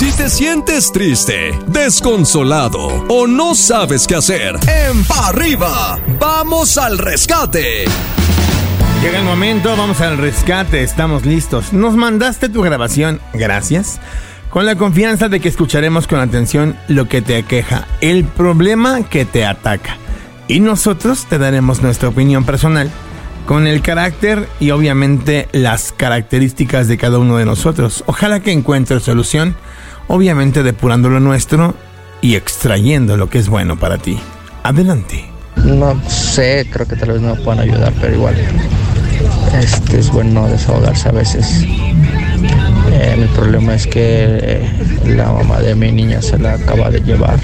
Si te sientes triste, desconsolado o no sabes qué hacer, en pa arriba, vamos al rescate. Llega el momento, vamos al rescate, estamos listos. Nos mandaste tu grabación, gracias. Con la confianza de que escucharemos con atención lo que te aqueja, el problema que te ataca. Y nosotros te daremos nuestra opinión personal con el carácter y obviamente las características de cada uno de nosotros. Ojalá que encuentres solución, obviamente depurando lo nuestro y extrayendo lo que es bueno para ti. Adelante. No sé, creo que tal vez no puedan ayudar, pero igual este es bueno desahogarse a veces. Eh, el problema es que eh, la mamá de mi niña se la acaba de llevar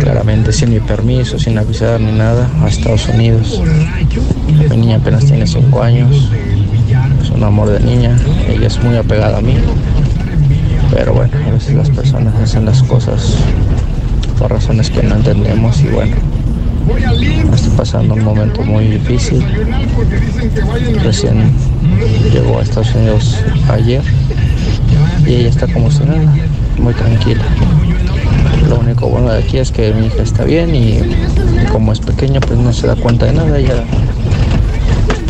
claramente sin mi permiso, sin avisar ni nada, a Estados Unidos. Mi niña apenas tiene 5 años, es un amor de niña, ella es muy apegada a mí. Pero bueno, a veces las personas hacen las cosas por razones que no entendemos y bueno, estoy pasando un momento muy difícil. Recién llegó a Estados Unidos ayer y ella está como si nada, muy tranquila. Lo único bueno de aquí es que mi hija está bien y, como es pequeña pues no se da cuenta de nada, ella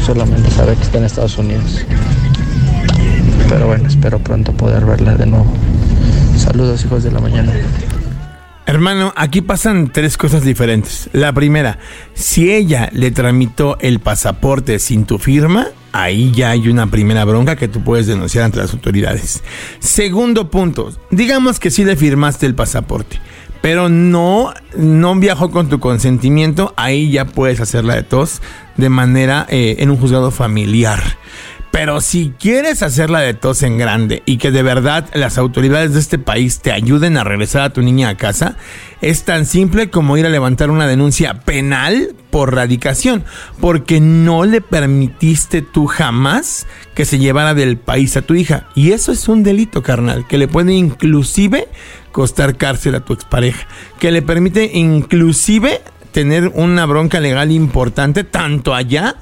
solamente sabe que está en Estados Unidos. Pero bueno, espero pronto poder verla de nuevo. Saludos hijos de la mañana. Hermano, aquí pasan tres cosas diferentes. La primera, si ella le tramitó el pasaporte sin tu firma, ahí ya hay una primera bronca que tú puedes denunciar ante las autoridades. Segundo punto, digamos que sí le firmaste el pasaporte, pero no, no viajó con tu consentimiento, ahí ya puedes hacerla de tos de manera eh, en un juzgado familiar. Pero si quieres hacerla de tos en grande y que de verdad las autoridades de este país te ayuden a regresar a tu niña a casa, es tan simple como ir a levantar una denuncia penal por radicación, porque no le permitiste tú jamás que se llevara del país a tu hija. Y eso es un delito, carnal, que le puede inclusive costar cárcel a tu expareja, que le permite inclusive tener una bronca legal importante tanto allá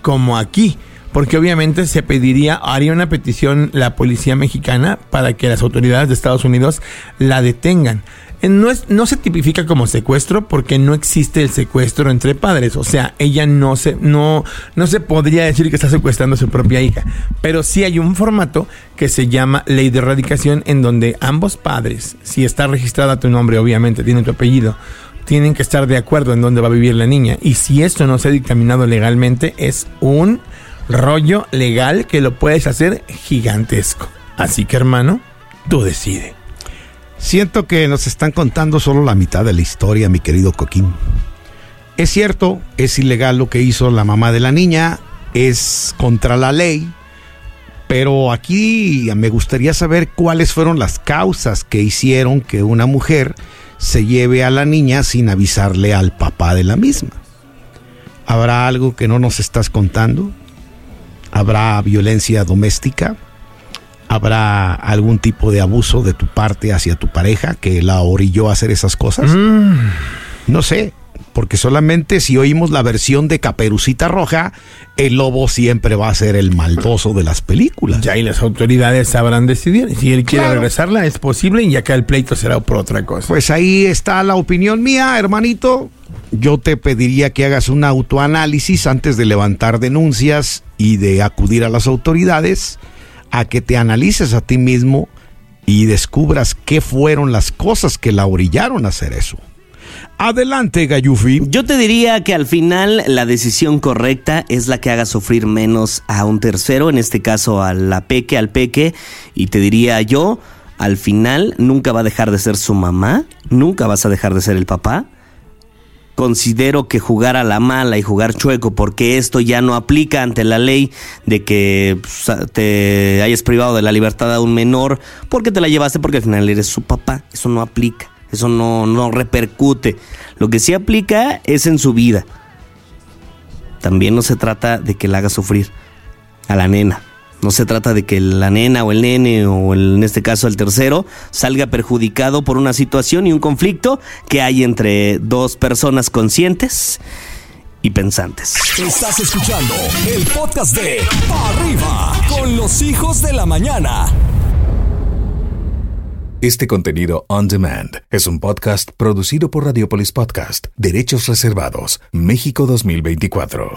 como aquí porque obviamente se pediría, haría una petición la policía mexicana para que las autoridades de Estados Unidos la detengan. Eh, no, es, no se tipifica como secuestro porque no existe el secuestro entre padres. O sea, ella no se, no, no se podría decir que está secuestrando a su propia hija. Pero sí hay un formato que se llama ley de erradicación en donde ambos padres, si está registrada tu nombre, obviamente, tiene tu apellido, tienen que estar de acuerdo en dónde va a vivir la niña. Y si esto no se ha dictaminado legalmente, es un rollo legal que lo puedes hacer gigantesco. Así que hermano, tú decide. Siento que nos están contando solo la mitad de la historia, mi querido Coquín. Es cierto, es ilegal lo que hizo la mamá de la niña, es contra la ley, pero aquí me gustaría saber cuáles fueron las causas que hicieron que una mujer se lleve a la niña sin avisarle al papá de la misma. ¿Habrá algo que no nos estás contando? ¿Habrá violencia doméstica? ¿Habrá algún tipo de abuso de tu parte hacia tu pareja que la orilló a hacer esas cosas? Mm. No sé, porque solamente si oímos la versión de Caperucita Roja, el lobo siempre va a ser el maldoso de las películas. Ya y las autoridades sabrán decidir. Si él quiere Claro. regresarla, es posible y acá el pleito será por otra cosa. Pues ahí está la opinión mía, hermanito. Yo te pediría que hagas un autoanálisis antes de levantar denuncias y de acudir a las autoridades, a que te analices a ti mismo y descubras qué fueron las cosas que la orillaron a hacer eso. Adelante, Gayufi. Yo te diría que al final la decisión correcta es la que haga sufrir menos a un tercero, en este caso a la peque, al peque, y te diría yo, al final nunca va a dejar de ser su mamá, nunca vas a dejar de ser el papá. Considero que jugar a la mala y jugar chueco, porque esto ya no aplica ante la ley de que pues, te hayas privado de la libertad a un menor porque te la llevaste porque al final eres su papá. Eso no aplica, eso no, no repercute. Lo que sí aplica es en su vida. También no se trata de que la haga sufrir a la nena. No se trata de que la nena o el nene o el- en este caso el tercero salga perjudicado por una situación y un conflicto que hay entre dos personas conscientes y pensantes. Estás escuchando el podcast de Pa' Arriba con los hijos de la mañana. Este contenido on demand es un podcast producido por Radiopolis Podcast, Derechos Reservados, México 2024.